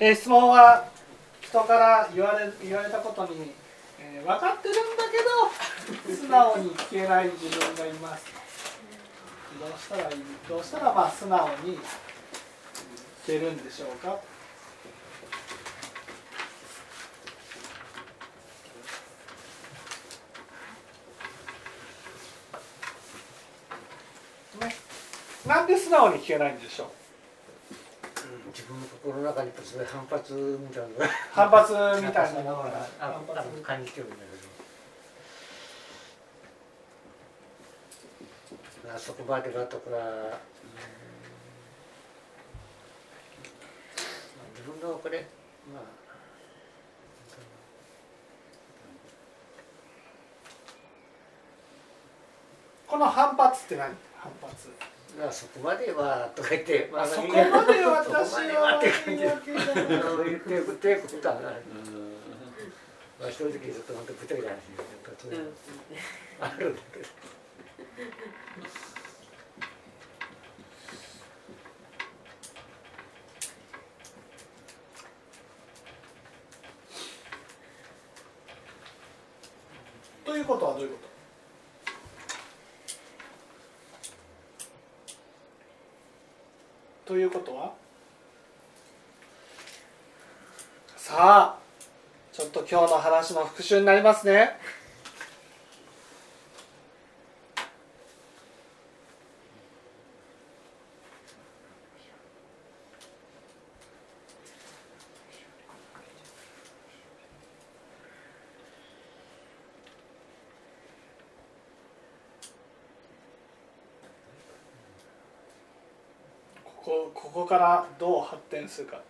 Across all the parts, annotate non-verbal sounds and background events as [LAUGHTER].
えー質問は人から言われ言われたことに、えー分かってるんだけど [LAUGHS] 素直に聞けない自分がいます。どうしたらいい？どうしたらまあ素直に聞けるんでしょうか？ね、なんで素直に聞けないんでしょう？分の心の中にそうい反発みたいな反発みたいなものが。あ反発あ感じてるんだけどあそこまでだとか、うんまあ自分のこれまあこの反発って何？反発。まあそこまではとか言って、まあ、そこまで私ははって感じで言ってくってことはない。まあ正直ちょっと本当ぶっちゃけた話でやあるんだけど。ということはどういうこということは？さあちょっと今日の話の復習になりますねここここからどう発展するか。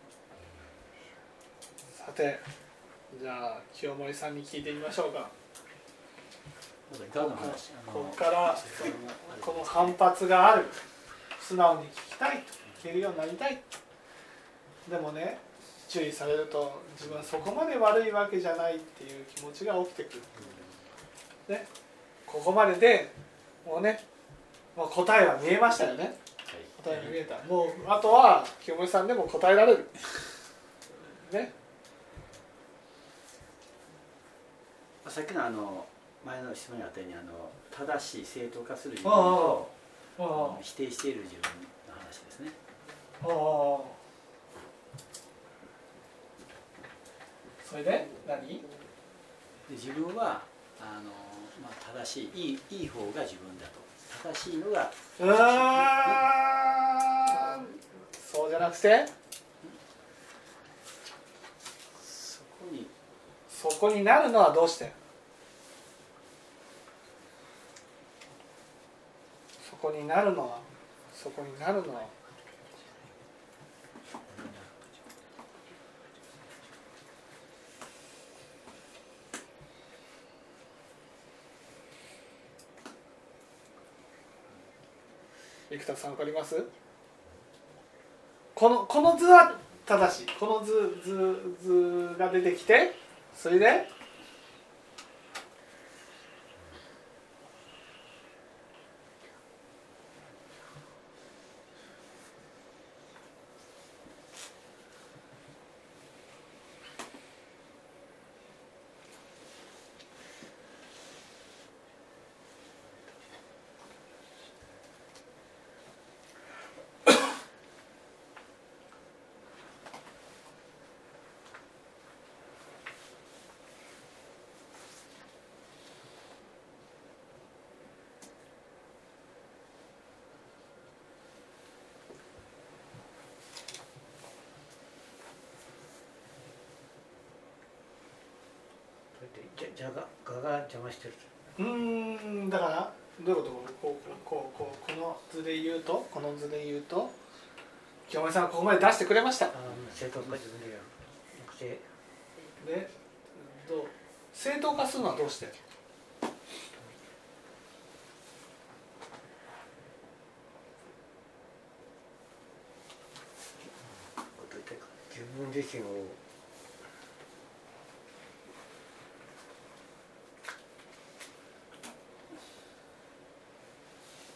さてじゃあ清盛さんに聞いてみましょうか。ここからこの反発がある。素直に聞きたいと。聞けるようになりたい。でもね注意されると自分はそこまで悪いわけじゃないっていう気持ちが起きてくる、ね、ここまででもうねもう答えは見えましたよね答えが見えた。もうあとは清盛さんでも答えられる。ね。さっきのあの前の質問にあったようにあの正しい正当化する自分と否定している自分の話ですね。ああ。それで何？で自分はあの、まあ、正しいいいいい方が自分だと正しいのが。うーん。そうじゃなくて？そこに。そこになるのはどうして？そこになるのはそこになるのは生田さんわかります？このこの図は正しい。この図図図が出てきてそれでじゃじゃががが邪魔してる。う。ーんだからどういうこと？こうこうこうこの図で言うとこの図で言うと清盛さんがここまで出してくれました。正当化自分でやる。でどう？正当化するのはどうして？自分自身を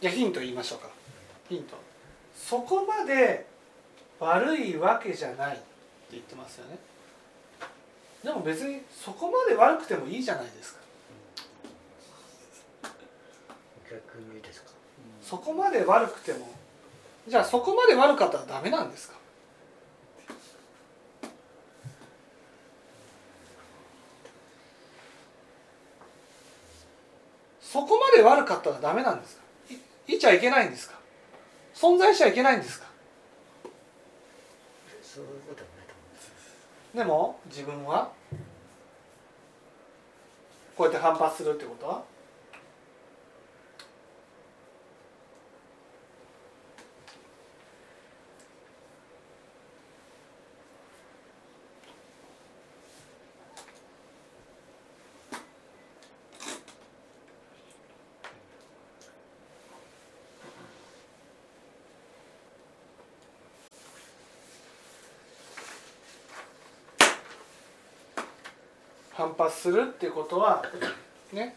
じゃあヒント言いましょうか。ヒント。そこまで悪いわけじゃない言ってますよね。でも別にそこまで悪くてもいいじゃないですか。逆にですか？そこまで悪くても。じゃあそこまで悪かったらダメなんですか？そこまで悪かったらダメなんですか？いいちゃいけないんですか？存在しちゃいけないんですか？そういうことはないと思うんです。でも自分はこうやって反発するってことは？反発するっていうことはね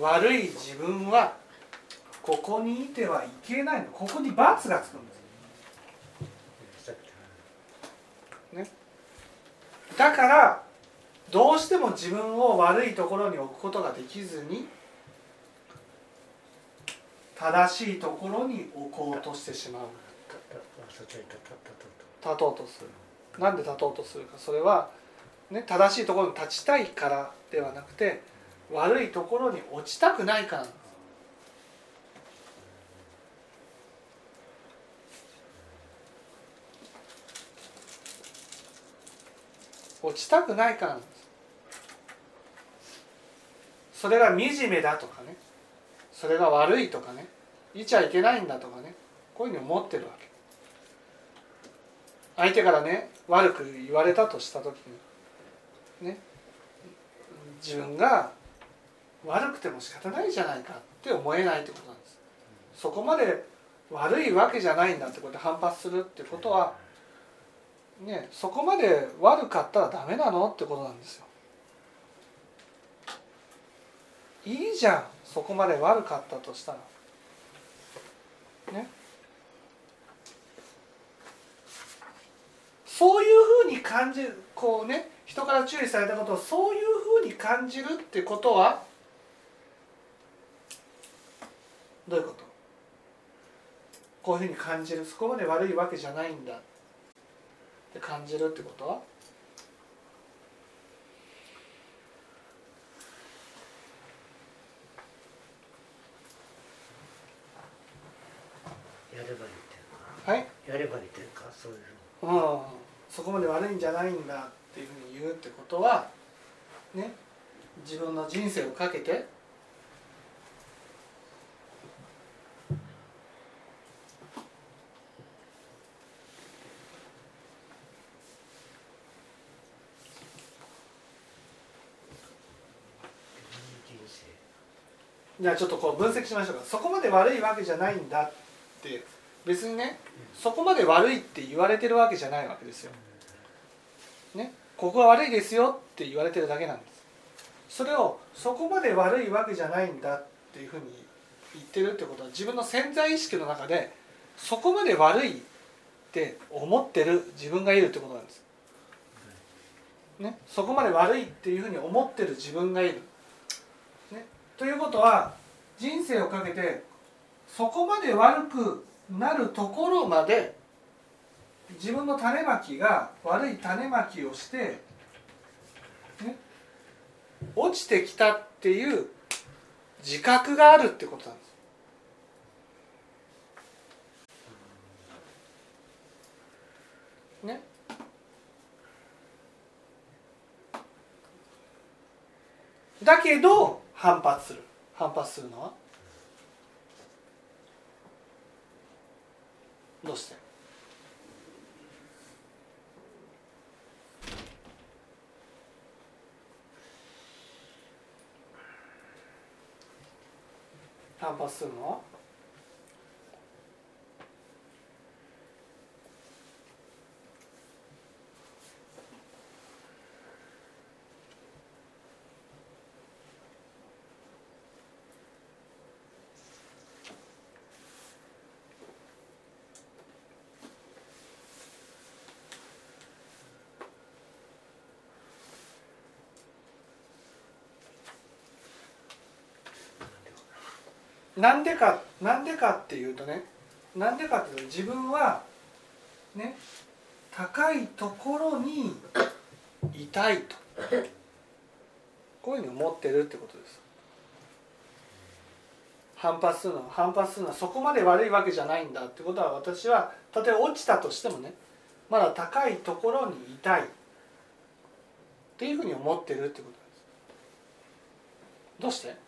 悪い自分はここにいてはいけないの。ここに罰がつくんです。さっきだからどうしても自分を悪いところに置くことができずに正しいところに置こうとしてしまう。立とうとするなんで立とうとするかそれは、ね、正しいところに立ちたいからではなくて悪いところに落ちたくないから落ちたくないからそれが惨めだとかねそれが悪いとかねいちゃいけないんだとかねこういうふうに思ってるわけ。相手からね悪く言われたとした時にね。自分が悪くても仕方ないじゃないかって思えないってことなんです。そこまで悪いわけじゃないんだってことで反発するってことはねそこまで悪かったらダメなのってことなんですよ。いいじゃんそこまで悪かったとしたら。ね。そういうふうに感じるこうね人から注意されたことをそういうふうに感じるってことはどういうこと？こういうふうに感じる。そこまで悪いわけじゃないんだ。って感じるってことは？やればいいっていうか。はい？やればいいっていうかそういううん、そこまで悪いんじゃないんだっていうふうに言うってことはね自分の人生をかけてじゃあちょっとこう分析しましょうかそこまで悪いわけじゃないんだって別にねそこまで悪いって言われてるわけじゃないわけですよ。ねここが悪いですよって言われてるだけなんです。それをそこまで悪いわけじゃないんだっていうふうに言ってるってことは自分の潜在意識の中でそこまで悪いって思ってる自分がいるってことなんです。ね、そこまで悪いっていうふうに思ってる自分がいる。ね、ということは人生をかけてそこまで悪くなるところまで自分の種まきが悪い種まきをして、ね、落ちてきたっていう自覚があるってことなんです。ね、だけど反発する。反発するのはどうして？反発するのなんでかなんでかっていうとねなんでかっていうと自分はね高いところにいたいと。こういうふうに思ってるってことです。反発するのは反発するのはそこまで悪いわけじゃないんだってことは私は例え落ちたとしてもねまだ高いところにいたい。っていうふうに思ってるってことです。どうして？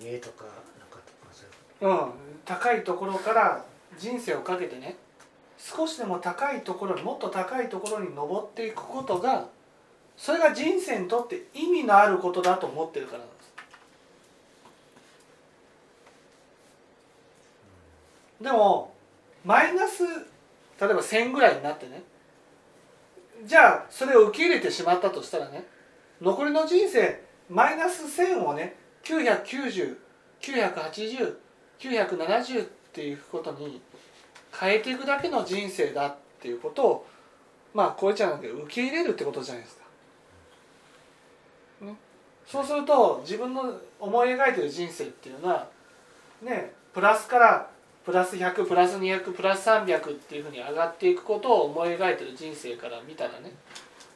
見栄とかなんかそういううん、高いところから人生をかけてね少しでも高いところにもっと高いところに登っていくことがそれが人生にとって意味のあることだと思ってるからなんです。でもマイナス例えば1000ぐらいになってねじゃあそれを受け入れてしまったとしたらね残りの人生マイナス1000をね990,980,970っていうことに変えていくだけの人生だっていうことをまあこういっちゃうんだけど受け入れるってことじゃないですか。ね、そうすると自分の思い描いてる人生っていうのはねプラスからプラス100プラス200プラス300っていうふうに上がっていくことを思い描いてる人生から見たらね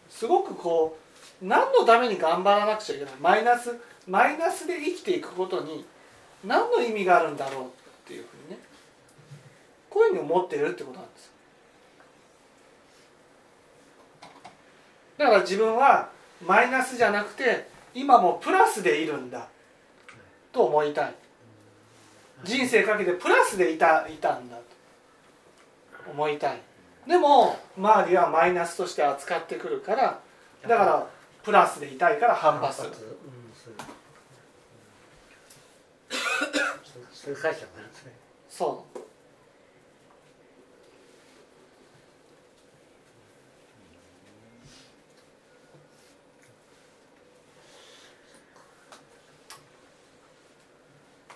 すごくこう何のために頑張らなくちゃいけないマイナスマイナスで生きていくことに何の意味があるんだろうっていうふうにねこういうふうに思っているってことなんです。だから自分はマイナスじゃなくて今もプラスでいるんだと思いたい。人生かけてプラスでいたいたんだと思いたい。でも周りはマイナスとして扱ってくるからだからプラスでいたいから反発するうんそう。そうそういう解釈なんですねそ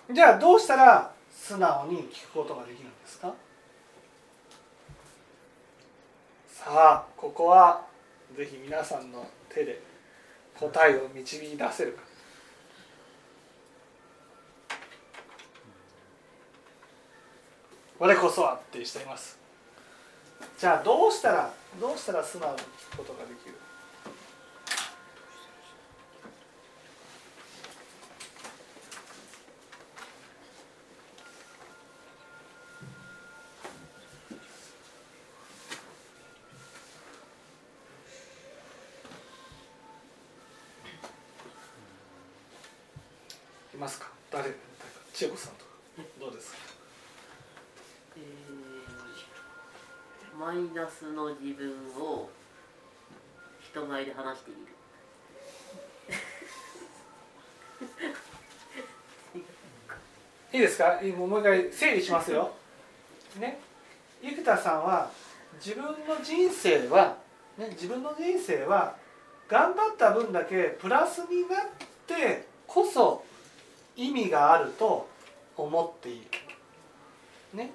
うじゃあどうしたら素直に聞くことができるんですか？さあここはぜひ皆さんの手で答えを導き出せるか。我こそはっていう人います。じゃあどうしたらどうしたら素直に聞くことができる？いますか？誰？誰か？千恵子さんとか。どうですか？マイナスの自分を人前で話している。いいですか？もう一回整理しますよ。ね、生田さんは自分の人生は、ね、自分の人生は頑張った分だけプラスになってこそ意味があると思っている。ね、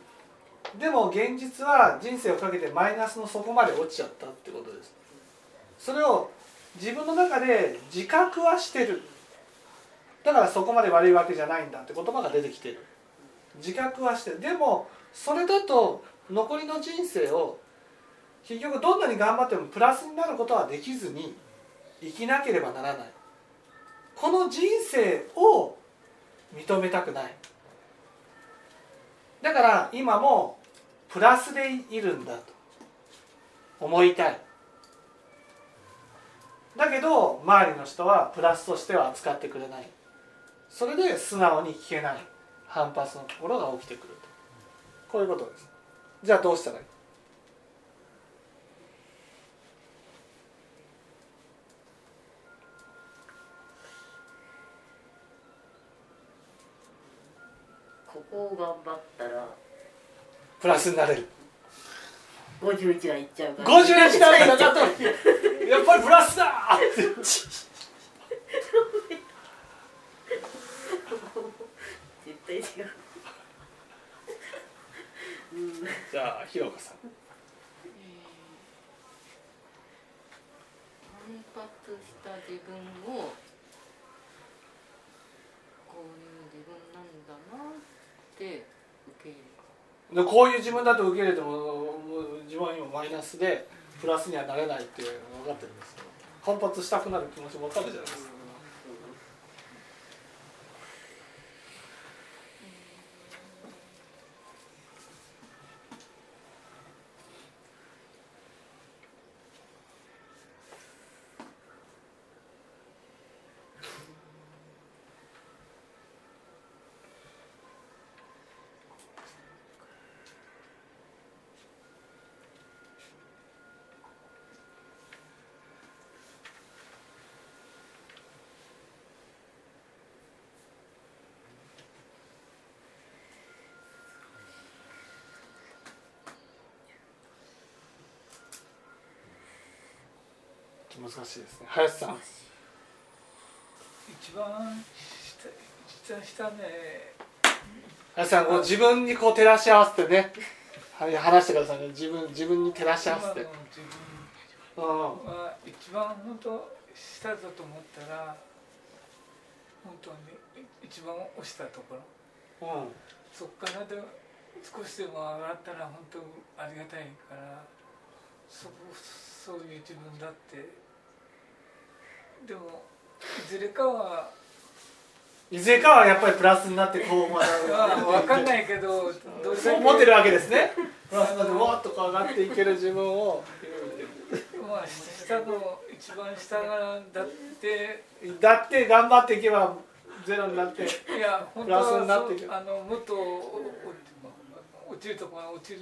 でも現実は人生をかけてマイナスの底まで落ちちゃったってことです。それを自分の中で自覚はしてる。だからそこまで悪いわけじゃないんだって言葉が出てきてる自覚はしてるでもそれだと残りの人生を結局どんなに頑張ってもプラスになることはできずに生きなければならないこの人生を認めたくないだから今もプラスでいるんだと。思いたい。だけど周りの人はプラスとしては扱ってくれない。それで素直に聞けない。反発のところが起きてくると。こういうことです。じゃあどうしたらいい？ここを頑張ったらプラスになれる。51はいっちゃうから。51なんだなと。やっぱりプラスだ。って対違う。うんじゃあひろこさん。反発した自分をこういう自分なんだなってでこういう自分だと受け入れても自分は今マイナスでプラスにはなれないって分かってるんですけど反発したくなる気持ちも分かるじゃないですか。難しいですね。林さん。一番下下ね。林さんこう自分にこう照らし合わせてね。はい話してくださいね。自分自分に照らし合わせて。うんは一番本当下だと思ったら本当に一番押したところ。うん。そこからで少しでも上がったら本当ありがたいからそこそういう自分だってでもいずれかはいずれかはやっぱりプラスになってこうまだ分かんないけどどれそう思ってるわけですね。プラスになってわーっとこう上がっていける自分を。まあ下の一番下がだってだって頑張っていけばゼロになっていや本当プラスになはっていくそうあのもっと落ちるところが落ちる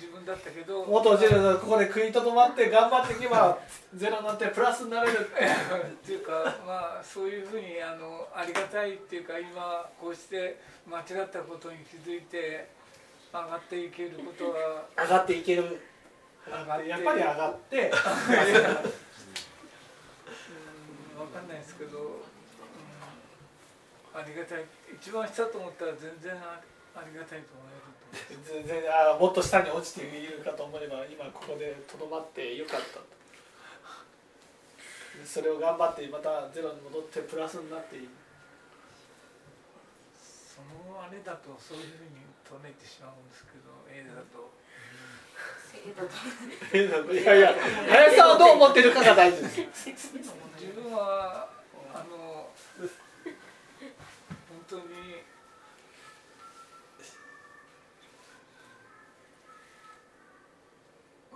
自分だったけど元落ちるのここで食いとどまって頑張っていけば [LAUGHS] ゼロになってプラスになれる。っていうかまあそういうふうにあのありがたいっていうか今こうして間違ったことに気づいて上がっていけることは上がっていける。やっぱり上がってうん分かんないですけど、うん、ありがたい。一番下と思ったら全然あありがたいと思える全然あもっと下に落ちているかと思えば今ここでとどまってよかったと。それを頑張ってまたゼロに戻ってプラスになっている。そのあれだとそういうふうに捉えてしまうんですけど A だと。いやいや林さんはどう思ってるかが大事です自分はあの本当に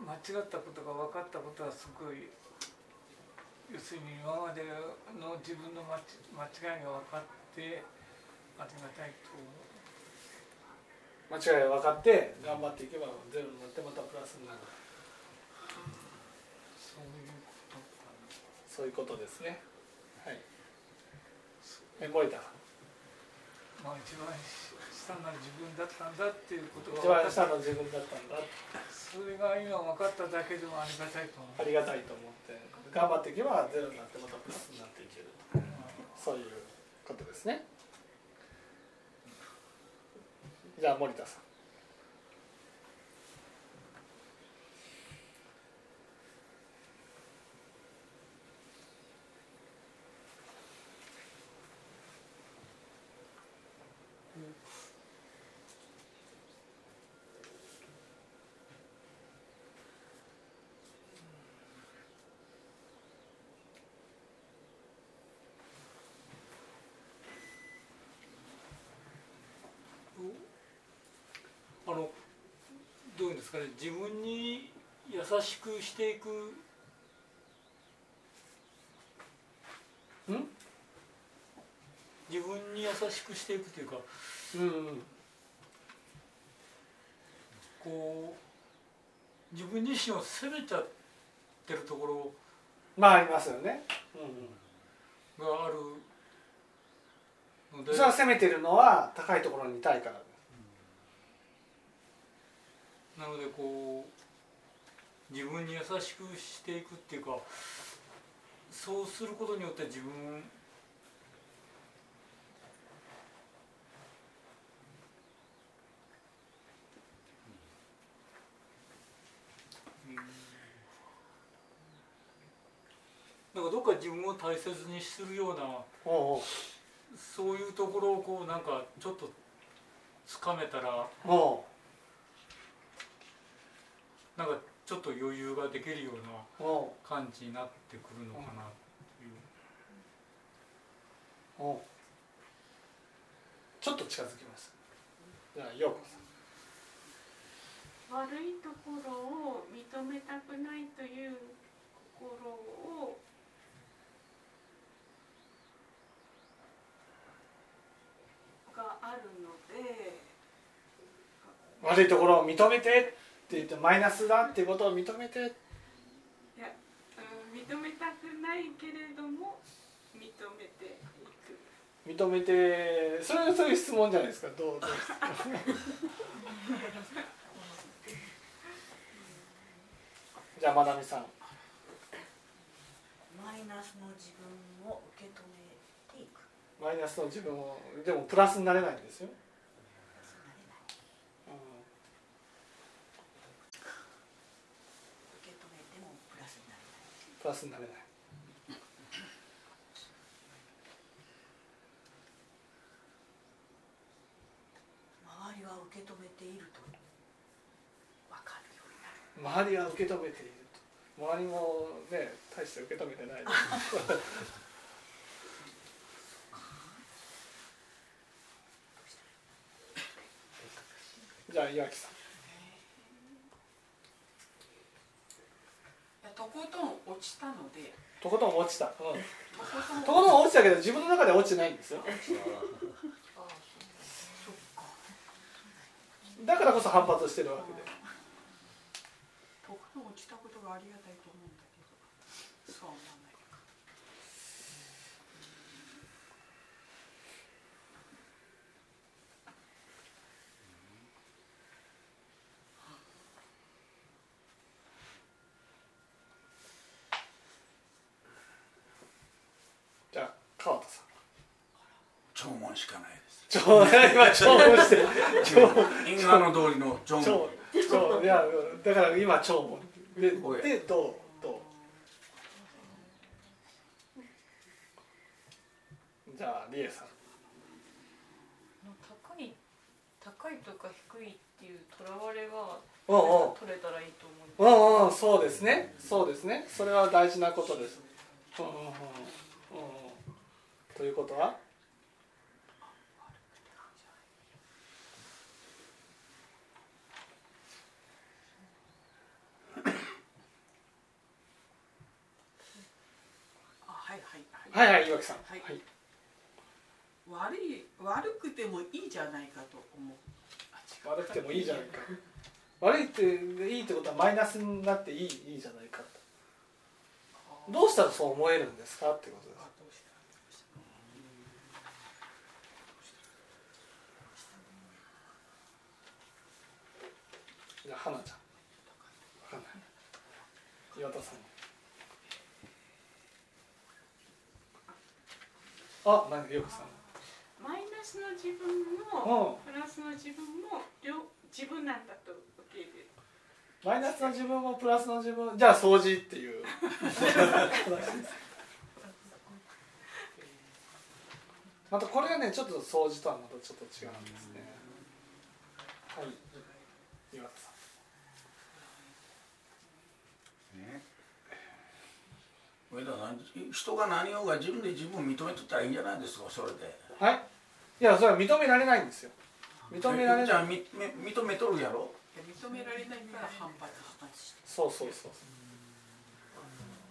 間違ったことが分かったことはすごい要するに今までの自分の間違いが分かってありがたいと間違いが分かって頑張っていけばゼロになってまたプラスになる。そういうことそういうことですね。はい。え森田さん。まあ一番単な自分だったんだっていうこと一番が分かった下の自分だったんだそれが今分かっただけでもありがたいと思う。ありがたいと思って。頑張っていけばゼロになってまたプラスになっていけるそういうことですね。じゃあ森田さんあのどういうんですかね。自分に優しくしていく。ん？自分に優しくしていくというか。うんうん。こう自分自身を責めちゃってるところ。まあありますよね、うんがあるのうん、で。それは攻めてるのは高いところにいたいからなのでこう自分に優しくしていくっていうかそうすることによって自分なんかどっか自分を大切にするようなそういうところをこうなんかちょっとつかめたら。なんかちょっと余裕ができるような感じになってくるのかなという。おう。ちょっと近づきます。じゃあ陽子さん。悪いところを認めたくないという心をがあるので。悪いところを認めて言ってマイナスだっていうことを認めて。いや、うん、認めたくないけれども認めていく。認めてそれそういう質問じゃないですか。どうどう [LAUGHS] じゃあまなみさん。マイナスの自分を受け止めていく。マイナスの自分をでもプラスになれないんですよ、そうなれないうん受け止めてもプラスになれないプラスになれない周りは受け止めていると。分かるようになる。周りは受け止めていると。周りもね大して受け止めてない [LAUGHS] じゃあ岩木さんとことん落ちたのでとことん落ちた、うん、とことん落ちたけど自分の中では落ちてないんですよ。だからこそ反発してるわけで。とことん落ちたことがありがたいと思うんだけどそう思わないかじゃあ川田さん弔問しかないですちょ今聴聞して聴因果の通りの弔聴問聴いやだから今聴聞ででどうどうじゃあ理恵さん高い高いとか低いっていうとらわれは取れたらいいと思ううんうんそうですね。そうですね。それは大事なことです。うんうんうん。ということは？はいはいはい岩木さん。はい。はい。悪い悪くてもいいじゃないかと思う。悪くてもいいじゃないか。悪いっていいってことはマイナスになっていいいいじゃないかと。どうしたらそう思えるんですかってことです。じゃあ花ちゃんわかんない岩田さんあ何よくさん。マイナスの自分もうん。プラスの自分も両自分なんだと受け入れる。マイナスの自分もプラスの自分じゃあ掃除っていう。[LAUGHS] またこれがねちょっと掃除とはまたちょっと違うんですね。はい。岩田さん人が何をが自分で自分を認めとったらいいんじゃないですかそれで。んはい？いやそれは認められないんですよ。認められない。じゃあ認めとるやろ。認められないから反発そうそうそう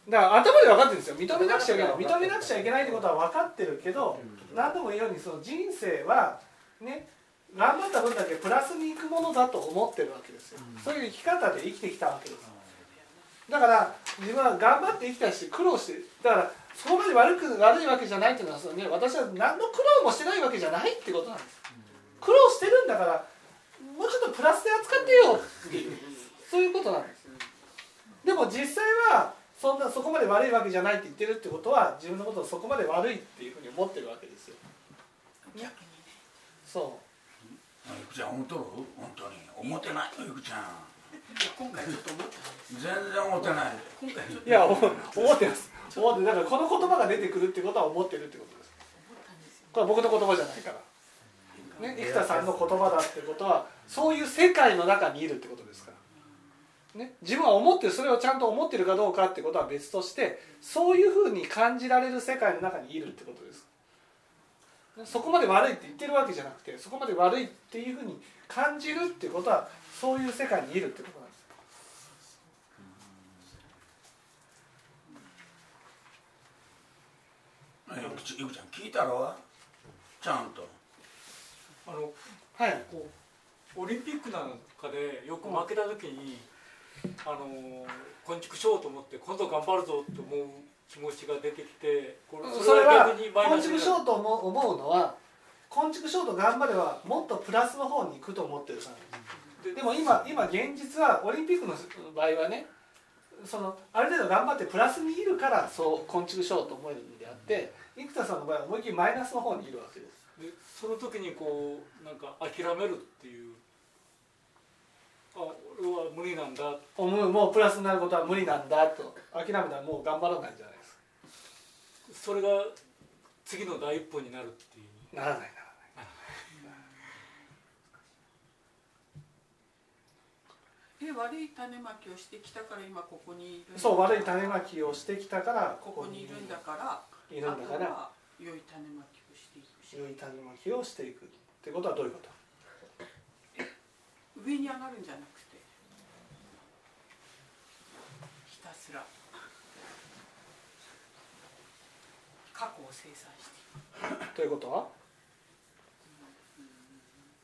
だから頭で分かってるんですよ。認めなくちゃいけない。認めなくちゃいけないってことは分かってるけど何度も言うようにその人生はね頑張った分だけプラスにいくものだと思ってるわけですよ。そういう生き方で生きてきたわけですだから自分は頑張って生きたし苦労してだからそこまで悪く悪いわけじゃないっていうのはその、ね、私は何の苦労もしてないわけじゃないってことなんです。苦労してるんだからもうちょっとプラスで扱ってよっていうそういうことなんです。でも実際はそんなそこまで悪いわけじゃないって言ってるってことは自分のことをそこまで悪いっていうふうに思ってるわけですよ。逆にね。そゆくちゃん思っとる？本当に。思ってないよゆくちゃん今回全然思ってないいや思ってます。思ってだからこの言葉が出てくるってことは思ってるってことです。これは僕の言葉じゃないから。ね生田さんの言葉だってことはそういう世界の中にいるってことですから、ね、自分は思ってるそれをちゃんと思ってるかどうかってことは別としてそういうふうに感じられる世界の中にいるってことです。そこまで悪いって言ってるわけじゃなくてそこまで悪いっていうふうに感じるってことはそういう世界にいるってことなんですゆくちゆくちゃん聞いたろ？ちゃんと。あのはい。こうオリンピックなんかでよく負けた時に、あの昆虫しようと思って今度頑張るぞって思う気持ちが出てきてこれそれは逆にマイ昆ナスになる。虫ショート思う思うのは昆虫ショート頑張ればもっとプラスの方に行くと思ってるからででも今今現実はオリンピックの場合はねそのある程度頑張ってプラスにいるからそう昆虫ショーと思える。んって生田さんの場合は思いっきりマイナスの方にいるわけです。でその時にこうなんか諦めるっていうあ俺は無理なんだ。思うもうプラスになることは無理なんだと。諦めたらもう頑張らないんじゃないですそれが次の第一歩になるっていう。かならないならえ悪い種まきをしてきたから今ここにいるないそう悪い種まきをしてきたからここにいるんだからいるんだから良い種まきをしていく。し良い種まきをしていくってことはどういうこと？上に上がるんじゃなくて。ひたすら。過去を清算していく。ということ？は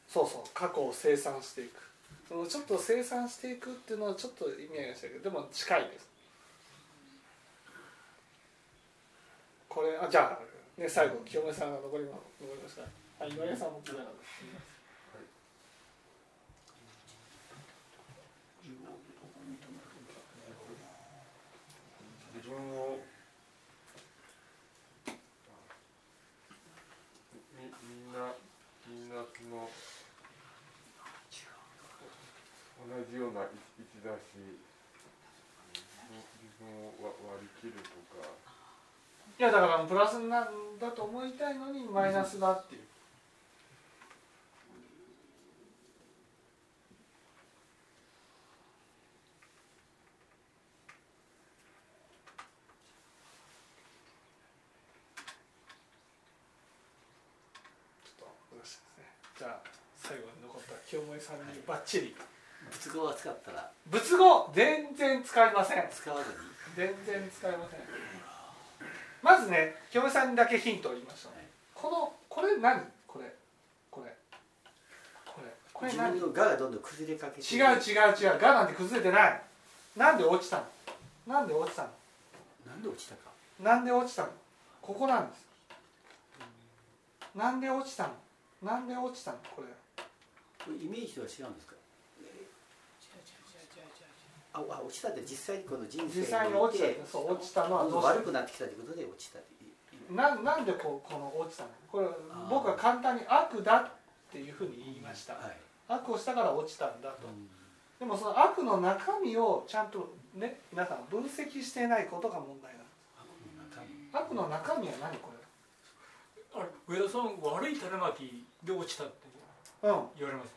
そうそう過去を清算していく。そのちょっと清算していくっていうのはちょっと意味合いがしたけどでも近いですこれあじゃあ、ね、最後清盛さんが残り残りましたあ今井さんも聞いた自分をみみんなみんなその同じような位置だし自分をわ割り切るとかいやだからプラスなんだと思いたいのにマイナスだっていう。ちょっとよろしいですね。じゃあ最後に残った清盛さんにバッチリ。仏語は使ったら。仏語全然使いません。使わずに。全然使いませんまずね清盛さんにだけヒントを言いましょう、はいこのこれ何？これ。これ。これ。これ自何分の我がどんどん崩れかけて違う違う違う。がなんて崩れてない。なんで落ちたの？なんで落ちたの？なんで落ちたか。なんで落ちたの？ここなんです。なんで落ちたの？なんで落ちたの？これ。これイメージとは違うんですか違う違う違う違う違うああ落ちたって実際にこの人生実際に落ちたそう落ちたのはどうして？ん悪くなってきたということで落ちたっていう。ななんでこうこの落ちたの？これ僕は簡単に悪だっていうふうに言いました、はい。悪をしたから落ちたんだと、うん。でもその悪の中身をちゃんとね皆さん分析していないことが問題なんです悪の中身は何こあれ上田さん悪い種まきで落ちたってれうん。言われます。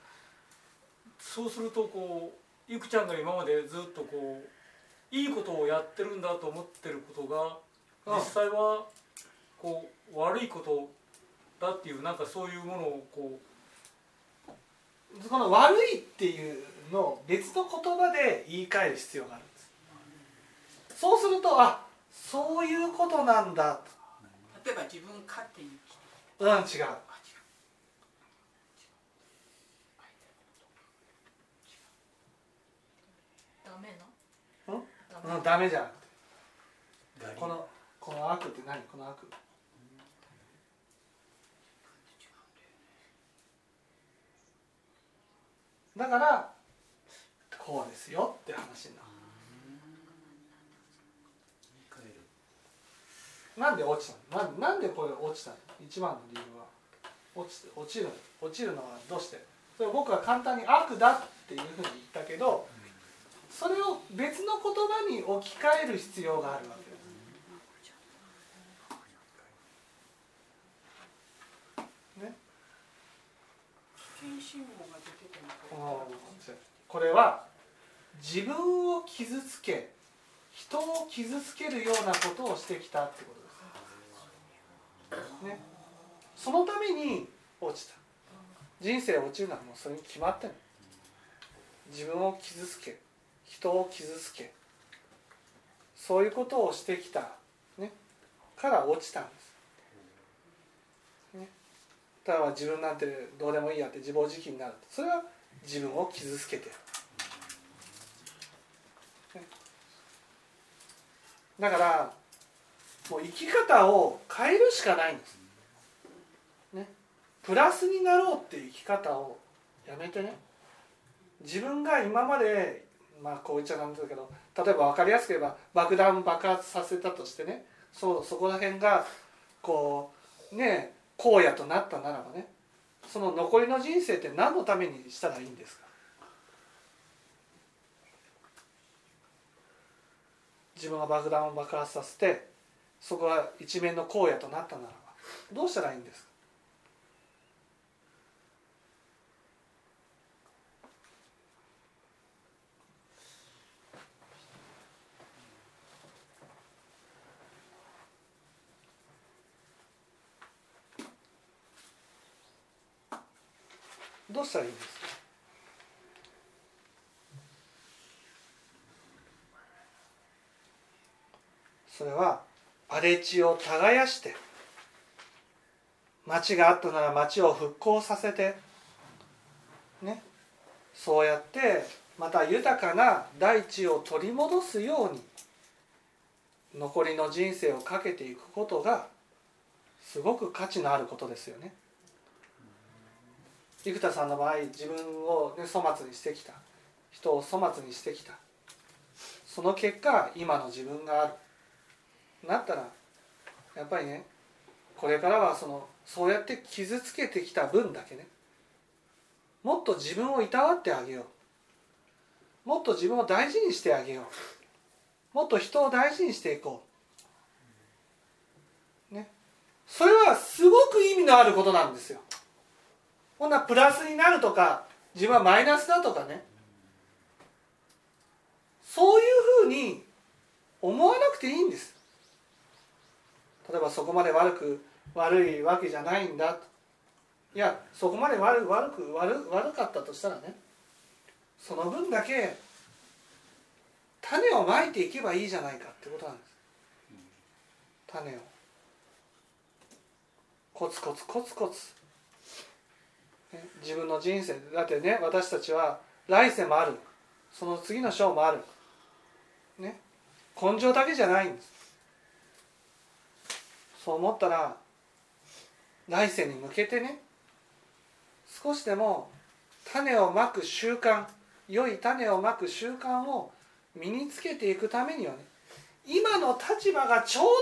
そうするとこうゆくちゃんが今までずっとこういいことをやってるんだと思ってることがうん。実際はこう悪いことだっていうなんかそういうものをここの悪いっていうのを別の言葉で言い換える必要があるんです。そうするとあそういうことなんだ。例えば自分勝手に生きてとうん違うあ違うダメなうんダメじゃんガリこのこの悪って何？この悪。だからこうですよって話になる。なんで落ちたの？なんなんでこれ落ちたの？一番の理由は。落ちて落ちる落ちるのはどうして？それ僕は簡単に悪だっていうふうに言ったけどそれを別の言葉に置き換える必要があるわけです。ね、危険信号が出ててもこれは自分を傷つけ人を傷つけるようなことをしてきたってことです。ね、そのために落ちた。人生落ちるのはもうそれに決まってる自分を傷つけ。人を傷つけ。そういうことをしてきた、ね、から落ちたんです、ね、だから自分なんてどうでもいいやって自暴自棄になる。それは自分を傷つけてる、ね、だからもう生き方を変えるしかないんです。ね。プラスになろうっていう生き方をやめてね。自分が今までまあこう言っちゃなんだけど例えば分かりやすく言えば爆弾爆発させたとしてねそうそこら辺がこうね荒野となったならばねその残りの人生って何のためにしたらいいんですか？自分が爆弾を爆発させてそこが一面の荒野となったならばどうしたらいいんですか？どうしたらいいんですか？それは荒れ地を耕して町があったなら町を復興させてねそうやってまた豊かな大地を取り戻すように残りの人生をかけていくことがすごく価値のあることですよね。生田さんの場合自分を、ね、粗末にしてきた人を粗末にしてきた。その結果今の自分がある。なったらやっぱりねこれからはそのそうやって傷つけてきた分だけね。もっと自分をいたわってあげよう。もっと自分を大事にしてあげよう。もっと人を大事にしていこう。ね。それはすごく意味のあることなんですよ。ほんなプラスになるとか自分はマイナスだとかね。そういうふうに思わなくていいんです。例えばそこまで悪く悪いわけじゃないんだ。といやそこまで悪悪く悪悪かったとしたらねその分だけ種をまいていけばいいじゃないかってことなんです。種を。コツコツコツコツ自分の人生だってね私たちは来世もある。その次の章もある。ね。根性だけじゃないんです。そう思ったら来世に向けてね少しでも種をまく習慣良い種をまく習慣を身につけていくためにはね今の立場がちょうどいい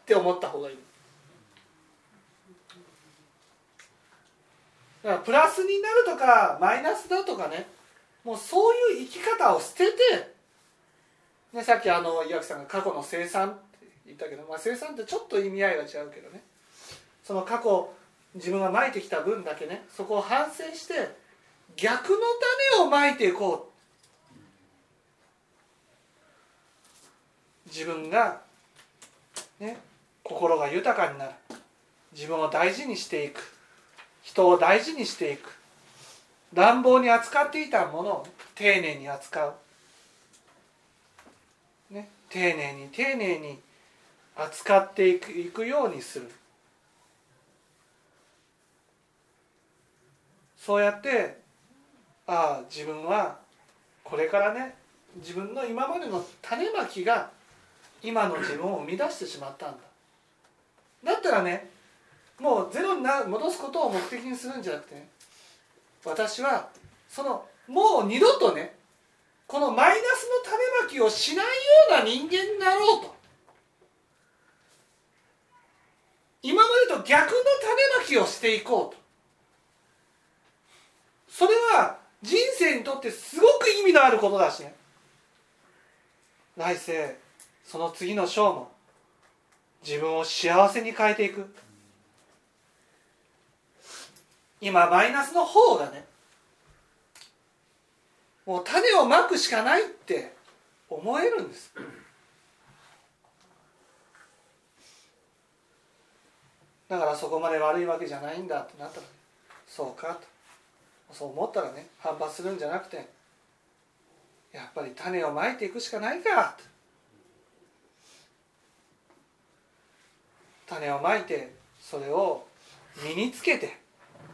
って思った方がいいだからプラスになるとかマイナスだとかね。もうそういう生き方を捨てて、ね、さっきあの岩木さんが過去の生産って言ったけど、まあ、生産ってちょっと意味合いが違うけどね。その過去自分がまいてきた分だけねそこを反省して逆の種をまいていこう。自分が、ね、心が豊かになる。自分を大事にしていく。人を大事にしていく。乱暴に扱っていたものを丁寧に扱う、ね、丁寧に丁寧に扱っていくいくようにする。そうやってああ自分はこれからね自分の今までの種まきが今の自分を生み出してしまったんだ。だったらねもうゼロにな戻すことを目的にするんじゃなくて、ね、私はそのもう二度とねこのマイナスの種まきをしないような人間になろうと。今までと逆の種まきをしていこうと。それは人生にとってすごく意味のあることだしね。来世その次の章も自分を幸せに変えていく。今マイナスの方がね。もう種をまくしかないって思えるんです。だからそこまで悪いわけじゃないんだってなったらそうかと。そう思ったらね反発するんじゃなくてやっぱり種をまいていくしかないかと種をまいてそれを身につけて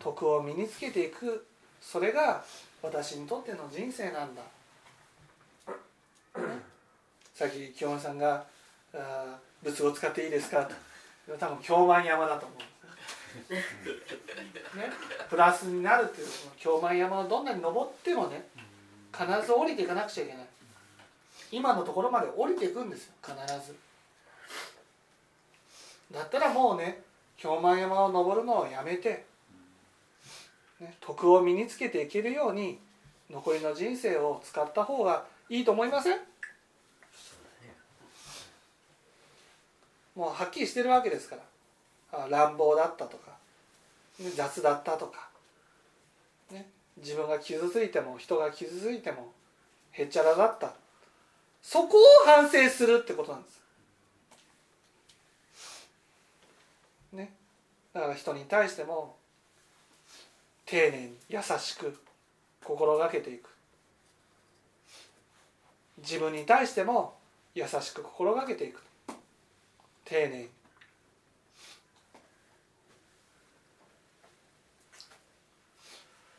徳を身につけていく。それが私にとっての人生なんだ、さっき清盛さんがあ「仏語使っていいですか?」と多分京満山だと思うね。プラスになるっていう京満山をどんなに登ってもね必ず降りていかなくちゃいけない。今のところまで降りていくんですよ必ず。だったらもうね京満山を登るのをやめて、ね、徳を身につけていけるように残りの人生を使った方がいいと思いません？もうはっきりしてるわけですから。乱暴だったとか。雑だったとか、ね、自分が傷ついても人が傷ついてもへっちゃらだった。そこを反省するってことなんです。ねだから人に対しても丁寧に優しく心がけていく。自分に対しても優しく心がけていく。丁寧に。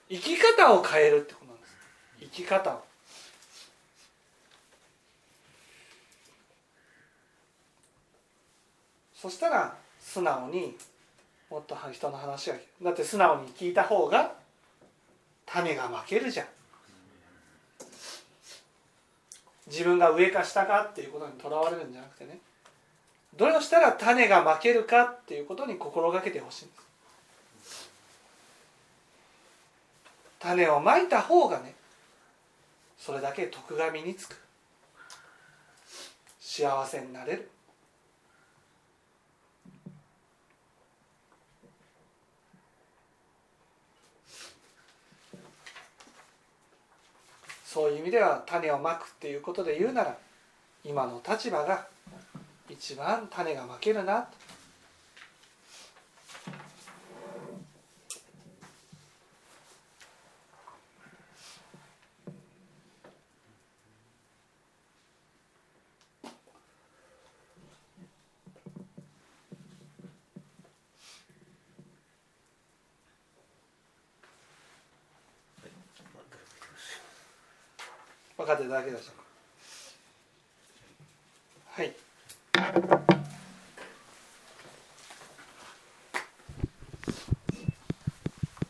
生き方を変えるってことなんです。生き方を。そしたら素直にもっと人の話がだって素直に聞いた方が種が負けるじゃん。自分が上か下かっていうことにとらわれるんじゃなくてね。どうしたら種が負けるかっていうことに心がけてほしいんです。種をまいた方がねそれだけ徳が身につく。幸せになれる。そういう意味では種をまくっていうことで言うなら今の立場が一番種がまけるなと。だけでしょうかはい。